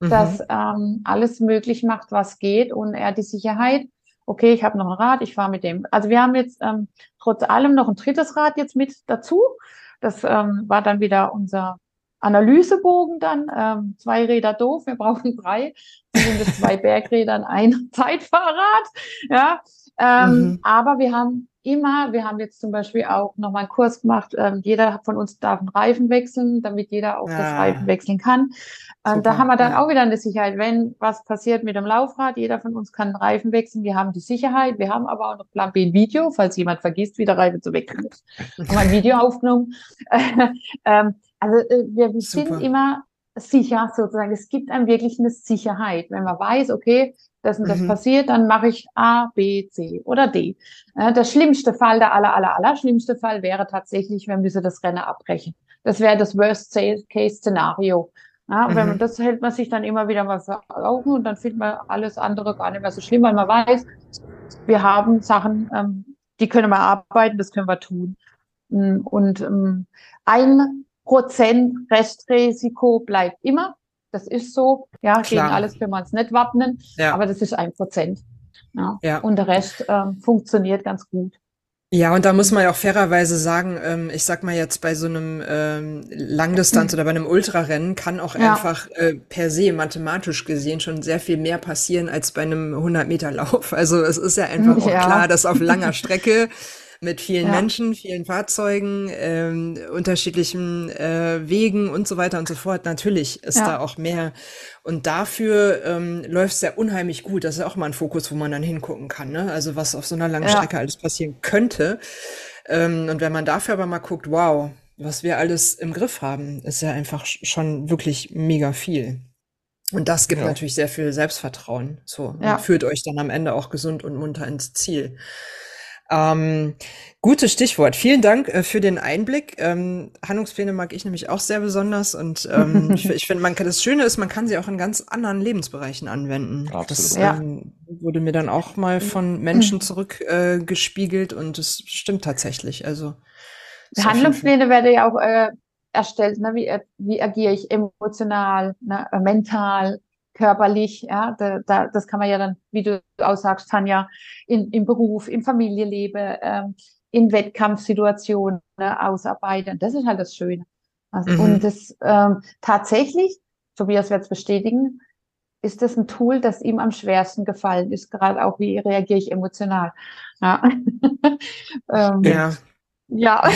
Mhm. das ähm, alles möglich macht, was geht und er hat die Sicherheit. Okay, ich habe noch ein Rad, ich fahre mit dem. Also wir haben jetzt ähm, trotz allem noch ein drittes Rad jetzt mit dazu. Das ähm, war dann wieder unser Analysebogen dann. Ähm, zwei Räder doof, wir brauchen drei. Sind es zwei Bergräder und ein Zeitfahrrad. Ja, ähm, Mhm. aber wir haben immer, wir haben jetzt zum Beispiel auch nochmal einen Kurs gemacht. Ähm, jeder von uns darf einen Reifen wechseln, damit jeder auch das Ah. Reifen wechseln kann. Ähm, da haben wir dann ja. auch wieder eine Sicherheit, wenn was passiert mit dem Laufrad, jeder von uns kann einen Reifen wechseln. Wir haben die Sicherheit, wir haben aber auch noch Plan B ein Video, falls jemand vergisst, wie der Reifen zu wechseln ist. Haben wir ein Video aufgenommen. ähm, also äh, wir Super. sind immer sicher sozusagen. Es gibt einem wirklich eine Sicherheit, wenn man weiß, okay, das und das mhm. passiert, dann mache ich A, B, C oder D. Äh, der schlimmste Fall, der aller, aller, aller schlimmste Fall wäre tatsächlich, wir müssen das Rennen abbrechen. Das wäre das Worst-Case-Szenario. Ja, mhm. wenn das hält man sich dann immer wieder mal vor Augen und dann findet man alles andere gar nicht mehr so schlimm, weil man weiß, wir haben Sachen, ähm, die können wir arbeiten, das können wir tun. Mm, und ähm, ein Prozent Restrisiko bleibt immer. Das ist so. Ja, Klar. gegen alles können wir uns nicht wappnen, ja. aber das ist ein Prozent. Ja. ja. Und der Rest ähm, funktioniert ganz gut. Ja, und da muss man ja auch fairerweise sagen, ähm, ich sag mal jetzt bei so einem ähm, Langdistanz oder bei einem Ultrarennen kann auch ja. einfach äh, per se mathematisch gesehen schon sehr viel mehr passieren als bei einem 100 Meter Lauf. Also es ist ja einfach auch klar, dass auf langer Strecke mit vielen ja. Menschen, vielen Fahrzeugen, ähm, unterschiedlichen äh, Wegen und so weiter und so fort. Natürlich ist ja. da auch mehr. Und dafür ähm, läuft es ja unheimlich gut. Das ist auch mal ein Fokus, wo man dann hingucken kann. Ne? Also was auf so einer langen ja. Strecke alles passieren könnte. Ähm, und wenn man dafür aber mal guckt, wow, was wir alles im Griff haben, ist ja einfach schon wirklich mega viel. Und das gibt ja. natürlich sehr viel Selbstvertrauen. So ja. führt euch dann am Ende auch gesund und munter ins Ziel. Ähm, gutes Stichwort. Vielen Dank äh, für den Einblick. Ähm, Handlungspläne mag ich nämlich auch sehr besonders und ähm, ich, ich finde, man kann das Schöne ist, man kann sie auch in ganz anderen Lebensbereichen anwenden. Absolut. Das ja. ähm, wurde mir dann auch mal von Menschen zurückgespiegelt äh, und es stimmt tatsächlich. Also Handlungspläne werden ja auch äh, erstellt. Ne? Wie, wie agiere ich emotional, ne? mental, körperlich, ja, da, da, das kann man ja dann, wie du auch sagst, Tanja, in, im Beruf, im Familienleben, ähm, in Wettkampfsituationen ne, ausarbeiten. Das ist halt das Schöne. Also, mhm. Und das ähm, tatsächlich, Tobias wird es bestätigen, ist das ein Tool, das ihm am schwersten gefallen ist, gerade auch, wie reagiere ich emotional. Ja. ähm, ja. Ja.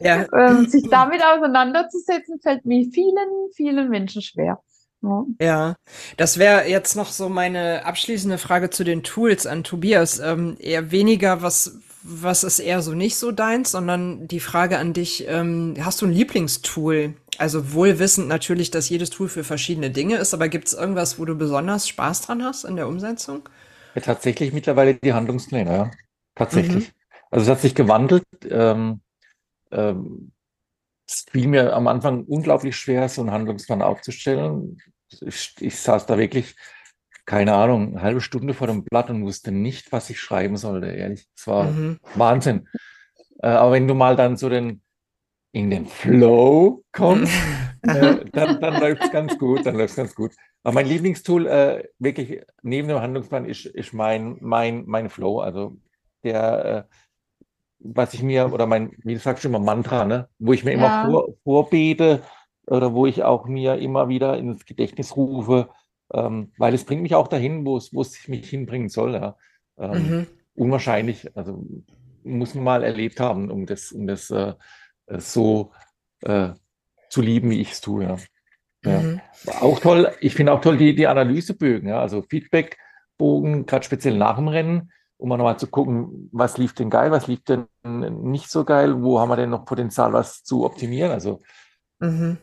ja. ähm, sich damit auseinanderzusetzen, fällt mir vielen, vielen Menschen schwer. Ja. ja, das wäre jetzt noch so meine abschließende Frage zu den Tools an Tobias. Ähm, eher weniger, was, was ist eher so nicht so deins, sondern die Frage an dich, ähm, hast du ein Lieblingstool? Also wohl wissend natürlich, dass jedes Tool für verschiedene Dinge ist, aber gibt es irgendwas, wo du besonders Spaß dran hast in der Umsetzung? Ja, tatsächlich mittlerweile die Handlungspläne, ja. Tatsächlich. Mhm. Also es hat sich gewandelt. Ähm, ähm, es fiel mir am Anfang unglaublich schwer, so einen Handlungsplan aufzustellen. Ich, ich saß da wirklich, keine Ahnung, eine halbe Stunde vor dem Blatt und wusste nicht, was ich schreiben sollte, ehrlich. Es war mhm. Wahnsinn. Äh, aber wenn du mal dann so den, in den Flow kommst, äh, dann, dann läuft es ganz gut, dann läuft ganz gut. Aber mein Lieblingstool, äh, wirklich neben dem Handlungsplan, ist, ist mein, mein, mein Flow. Also der, äh, was ich mir, oder mein, wie du sagst, immer Mantra, ne? wo ich mir ja. immer vor, vorbete oder wo ich auch mir immer wieder ins Gedächtnis rufe, ähm, weil es bringt mich auch dahin, wo es, wo es mich hinbringen soll. Ja. Ähm, mhm. Unwahrscheinlich, also muss man mal erlebt haben, um das, um das äh, so äh, zu lieben, wie ich es tue. Ja. Ja. Mhm. Auch toll, ich finde auch toll die, die Analysebögen, ja, also Feedbackbogen, gerade speziell nach dem Rennen um nochmal zu gucken, was lief denn geil, was lief denn nicht so geil, wo haben wir denn noch Potenzial, was zu optimieren. Also mhm.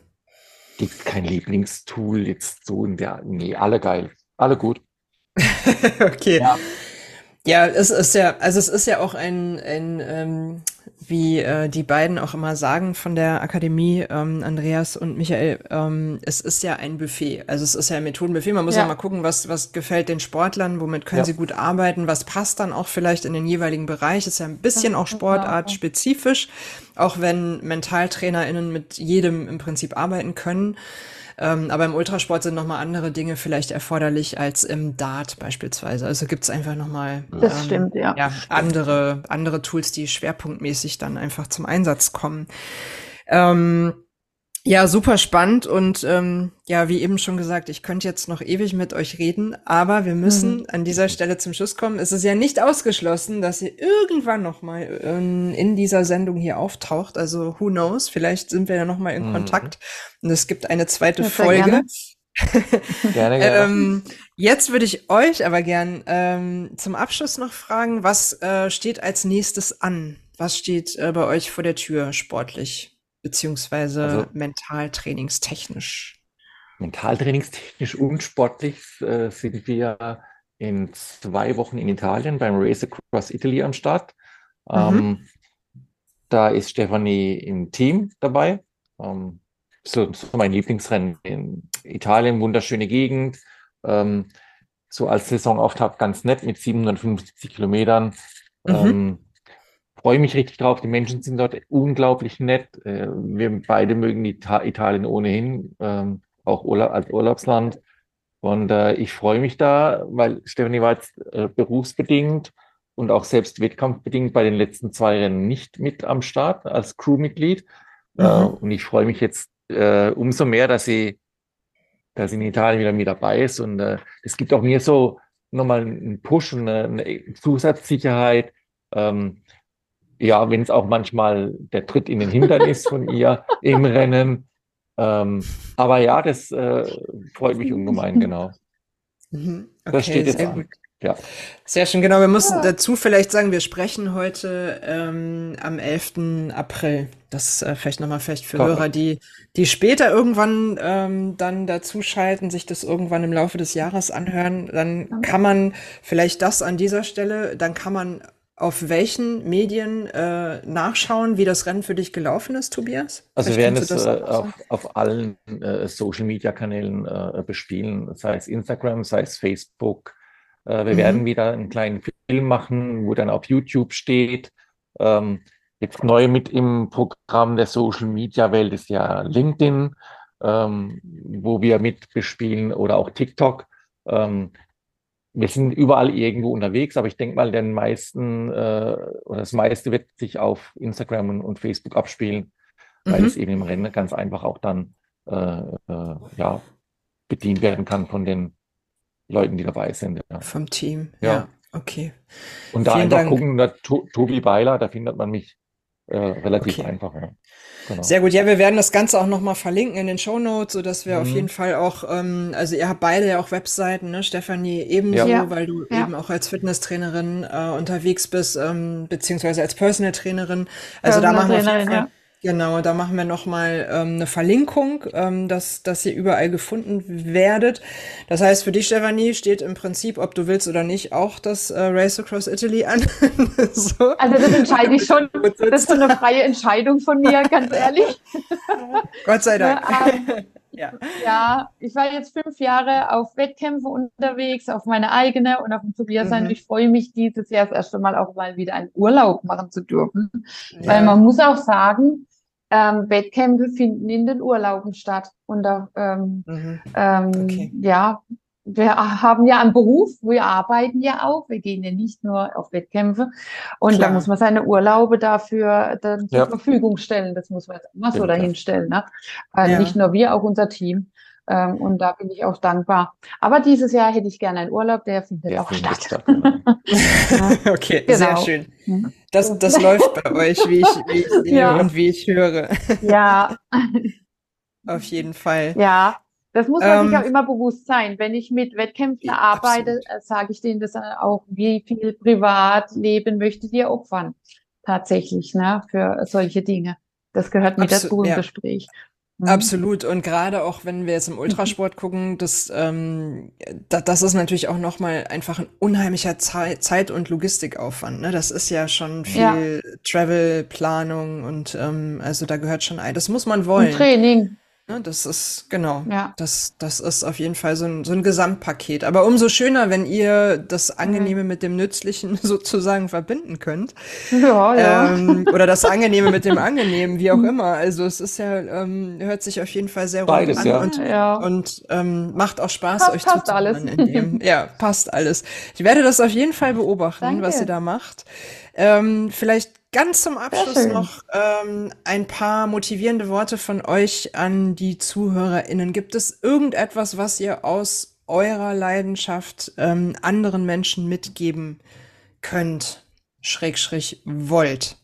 gibt kein Lieblingstool jetzt so in der, nee, alle geil, alle gut. okay. Ja. Ja, es ist ja, also es ist ja auch ein, ein ähm, wie äh, die beiden auch immer sagen von der Akademie, ähm, Andreas und Michael, ähm, es ist ja ein Buffet. Also es ist ja ein Methodenbuffet. Man muss ja, ja mal gucken, was, was gefällt den Sportlern, womit können ja. sie gut arbeiten, was passt dann auch vielleicht in den jeweiligen Bereich. Ist ja ein bisschen auch sportartspezifisch, auch wenn MentaltrainerInnen mit jedem im Prinzip arbeiten können. Ähm, aber im Ultrasport sind nochmal andere Dinge vielleicht erforderlich als im Dart beispielsweise. Also gibt es einfach nochmal ähm, ja. ja, andere, andere Tools, die schwerpunktmäßig dann einfach zum Einsatz kommen. Ähm, ja, super spannend und ähm, ja, wie eben schon gesagt, ich könnte jetzt noch ewig mit euch reden, aber wir müssen mhm. an dieser Stelle zum Schluss kommen. Es ist ja nicht ausgeschlossen, dass ihr irgendwann noch mal in, in dieser Sendung hier auftaucht. Also who knows? Vielleicht sind wir ja noch mal in mhm. Kontakt und es gibt eine zweite ja, Folge. Gerne. gerne, gerne. ähm, jetzt würde ich euch aber gern ähm, zum Abschluss noch fragen, was äh, steht als nächstes an? Was steht äh, bei euch vor der Tür sportlich? beziehungsweise also, mental trainingstechnisch? mentaltrainingstechnisch und sportlich äh, sind wir in zwei Wochen in Italien beim Race Across Italy am Start. Mhm. Ähm, da ist Stefanie im Team dabei. Ähm, so, so, mein Lieblingsrennen in Italien, wunderschöne Gegend. Ähm, so als Saisonauftakt ganz nett mit 750 Kilometern. Mhm. Freue mich richtig drauf. Die Menschen sind dort unglaublich nett. Äh, wir beide mögen Ita Italien ohnehin, ähm, auch Urla als Urlaubsland. Und äh, ich freue mich da, weil Stefanie war jetzt äh, berufsbedingt und auch selbst wettkampfbedingt bei den letzten zwei Rennen nicht mit am Start als Crewmitglied. Mhm. Und ich freue mich jetzt umso mehr, dass sie, dass sie in Italien wieder mit dabei ist. Und es gibt auch mir so nochmal einen Push und eine, eine Zusatzsicherheit. Ähm, ja, wenn es auch manchmal der Tritt in den Hintern ist von ihr im Rennen. Ähm, aber ja, das äh, freut mich ungemein, genau. Mhm. Okay, das steht jetzt an. Gut. Ja. Sehr schön, genau. Wir müssen ja. dazu vielleicht sagen, wir sprechen heute ähm, am 11. April. Das ist äh, vielleicht nochmal vielleicht für Hörer, die, die später irgendwann ähm, dann dazuschalten, sich das irgendwann im Laufe des Jahres anhören. Dann kann man vielleicht das an dieser Stelle, dann kann man auf welchen Medien äh, nachschauen, wie das Rennen für dich gelaufen ist, Tobias? Also wir werden es äh, auf, auf, allen äh, Social-Media-Kanälen äh, bespielen, sei es Instagram, sei es Facebook. Äh, wir mhm. werden wieder einen kleinen Film machen, wo dann auf YouTube steht. Ähm, jetzt neu mit im Programm der Social-Media-Welt ist ja LinkedIn, ähm, wo wir mit bespielen oder auch TikTok. Ähm, wir sind überall irgendwo unterwegs, aber ich denke mal, den meisten äh, oder das meiste wird sich auf Instagram und, und Facebook abspielen, weil mhm. es eben im Rennen ganz einfach auch dann äh, äh, ja, bedient werden kann von den Leuten, die dabei sind. Ja. Vom Team, ja. ja. Okay. Und da Vielen einfach Dank. gucken, da, Tobi Weiler, da findet man mich äh, relativ okay. einfach. Ja. Genau. Sehr gut. Ja, wir werden das Ganze auch nochmal verlinken in den Show Notes, so dass wir mhm. auf jeden Fall auch, ähm, also ihr habt beide ja auch Webseiten, ne, Stefanie ebenso, ja. weil du ja. eben auch als Fitnesstrainerin äh, unterwegs bist, ähm, beziehungsweise als Personal Trainerin. Also Personal da machen wir auf jeden Fall, ja. Genau, da machen wir nochmal ähm, eine Verlinkung, ähm, dass, dass ihr überall gefunden werdet. Das heißt, für dich, Stefanie, steht im Prinzip, ob du willst oder nicht, auch das äh, Race Across Italy an. so. Also das entscheide ich schon. Das ist so eine freie Entscheidung von mir, ganz ehrlich. Gott sei Dank. Ja, ja, ich war jetzt fünf Jahre auf Wettkämpfe unterwegs, auf meine eigene und auf dem Tobias sein. Mhm. Ich freue mich dieses Jahr das erste Mal auch mal wieder einen Urlaub machen zu dürfen. Ja. Weil man muss auch sagen, ähm, Wettkämpfe finden in den Urlauben statt. Und da, ähm, mhm. ähm, okay. ja, wir haben ja einen Beruf, wir arbeiten ja auch, wir gehen ja nicht nur auf Wettkämpfe und Klar. da muss man seine Urlaube dafür dann zur ja. Verfügung stellen. Das muss man jetzt immer so dahinstellen. Ne? Äh, ja. Nicht nur wir, auch unser Team. Ähm, und da bin ich auch dankbar. Aber dieses Jahr hätte ich gerne einen Urlaub, der findet der auch findet statt. statt genau. okay, genau. sehr schön. Mhm. Das, das läuft bei euch, wie ich, wie ich sehe ja. und wie ich höre. Ja. Auf jeden Fall. Ja, das muss man ähm, sich auch immer bewusst sein. Wenn ich mit Wettkämpfen ja, arbeite, äh, sage ich denen das auch, wie viel Privatleben möchtet ihr opfern? Tatsächlich, ne, für solche Dinge. Das gehört mit dazu im ja. Gespräch. Mhm. Absolut. Und gerade auch, wenn wir jetzt im Ultrasport gucken, das, ähm, da, das ist natürlich auch nochmal einfach ein unheimlicher Ze Zeit- und Logistikaufwand. Ne? Das ist ja schon viel ja. Travel-Planung und ähm, also da gehört schon ein. Das muss man wollen. Und Training. Ne, das ist, genau, ja. das, das ist auf jeden Fall so ein, so ein Gesamtpaket. Aber umso schöner, wenn ihr das Angenehme mit dem Nützlichen sozusagen verbinden könnt. Ja, ja. Ähm, oder das Angenehme mit dem Angenehmen, wie auch immer. Also es ist ja, ähm, hört sich auf jeden Fall sehr Beides, an ja. und, ja. und ähm, macht auch Spaß, passt, euch passt alles. In dem, ja, passt alles. Ich werde das auf jeden Fall beobachten, Danke. was ihr da macht. Ähm, vielleicht ganz zum Abschluss noch ähm, ein paar motivierende Worte von euch an die ZuhörerInnen. Gibt es irgendetwas, was ihr aus eurer Leidenschaft ähm, anderen Menschen mitgeben könnt, schräg, wollt?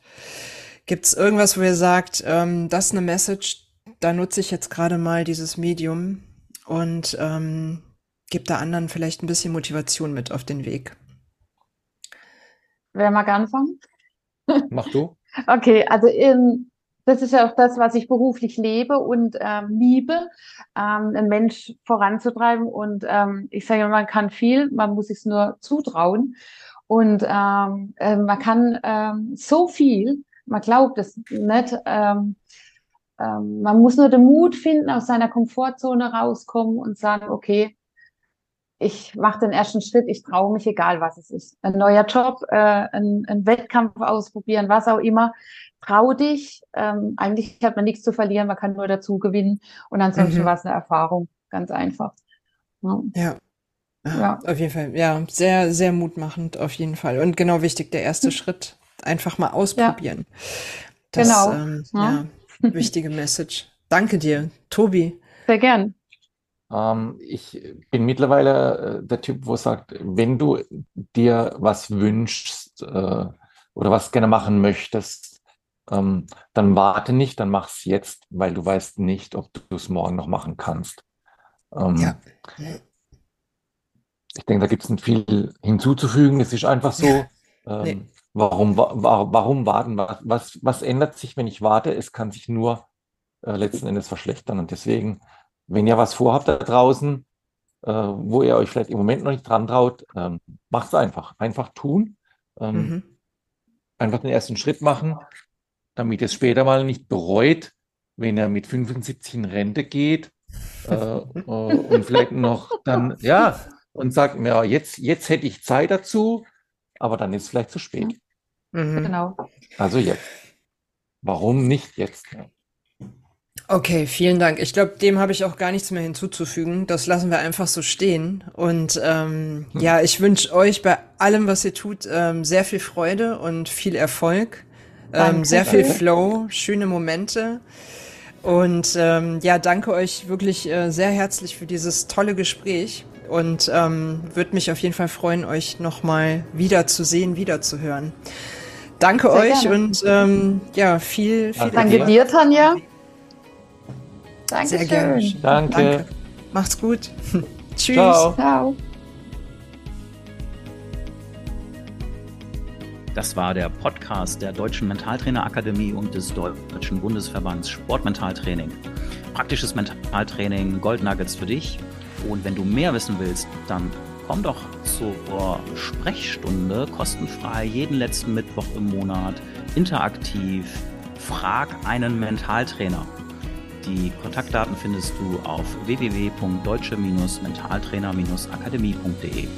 Gibt es irgendwas, wo ihr sagt, ähm, das ist eine Message, da nutze ich jetzt gerade mal dieses Medium und ähm, gebe da anderen vielleicht ein bisschen Motivation mit auf den Weg? Wer mag anfangen? Mach du. Okay, also in, das ist ja auch das, was ich beruflich lebe und ähm, liebe, ähm, einen Mensch voranzutreiben. Und ähm, ich sage, man kann viel, man muss es nur zutrauen. Und ähm, äh, man kann ähm, so viel, man glaubt es nicht. Ähm, ähm, man muss nur den Mut finden, aus seiner Komfortzone rauskommen und sagen, okay, ich mache den ersten Schritt, ich traue mich, egal was es ist. Ein neuer Job, äh, ein, ein Wettkampf ausprobieren, was auch immer. Trau dich. Ähm, eigentlich hat man nichts zu verlieren, man kann nur dazu gewinnen. Und ansonsten mhm. war es eine Erfahrung, ganz einfach. Ja. ja. Ja, auf jeden Fall. Ja, sehr, sehr mutmachend auf jeden Fall. Und genau wichtig, der erste hm. Schritt, einfach mal ausprobieren. Ja. Das, genau. Ähm, ja. ja, wichtige Message. Danke dir, Tobi. Sehr gern. Ähm, ich bin mittlerweile äh, der Typ, wo sagt, wenn du dir was wünschst äh, oder was gerne machen möchtest, ähm, dann warte nicht, dann mach es jetzt, weil du weißt nicht, ob du es morgen noch machen kannst. Ähm, ja. Ich denke, da gibt es nicht viel hinzuzufügen. Es ist einfach so. Nee. Warum, wa warum warten? Was, was, was ändert sich, wenn ich warte? Es kann sich nur äh, letzten Endes verschlechtern. Und deswegen wenn ihr was vorhabt da draußen, äh, wo ihr euch vielleicht im Moment noch nicht dran traut, ähm, macht es einfach. Einfach tun. Ähm, mhm. Einfach den ersten Schritt machen, damit ihr es später mal nicht bereut, wenn ihr mit 75 in Rente geht äh, äh, und vielleicht noch dann, ja, und sagt, ja, jetzt, jetzt hätte ich Zeit dazu, aber dann ist es vielleicht zu spät. Mhm. Genau. Also jetzt. Warum nicht jetzt? Okay, vielen Dank. Ich glaube, dem habe ich auch gar nichts mehr hinzuzufügen. Das lassen wir einfach so stehen. Und ähm, hm. ja, ich wünsche euch bei allem, was ihr tut, ähm, sehr viel Freude und viel Erfolg, ähm, sehr viel Flow, schöne Momente. Und ähm, ja, danke euch wirklich äh, sehr herzlich für dieses tolle Gespräch und ähm, würde mich auf jeden Fall freuen, euch nochmal wiederzusehen, wiederzuhören. Danke sehr euch gerne. und ähm, ja, viel, viel Danke dir, Tanja. Dankeschön. Sehr gerne. Danke. Danke. Macht's gut. Tschüss. Ciao. Ciao. Das war der Podcast der Deutschen Mentaltrainerakademie und des Deutschen Bundesverbands Sportmentaltraining. Praktisches Mentaltraining, Gold Nuggets für dich. Und wenn du mehr wissen willst, dann komm doch zur Sprechstunde kostenfrei jeden letzten Mittwoch im Monat interaktiv. Frag einen Mentaltrainer. Die Kontaktdaten findest du auf www.deutsche-mentaltrainer-akademie.de.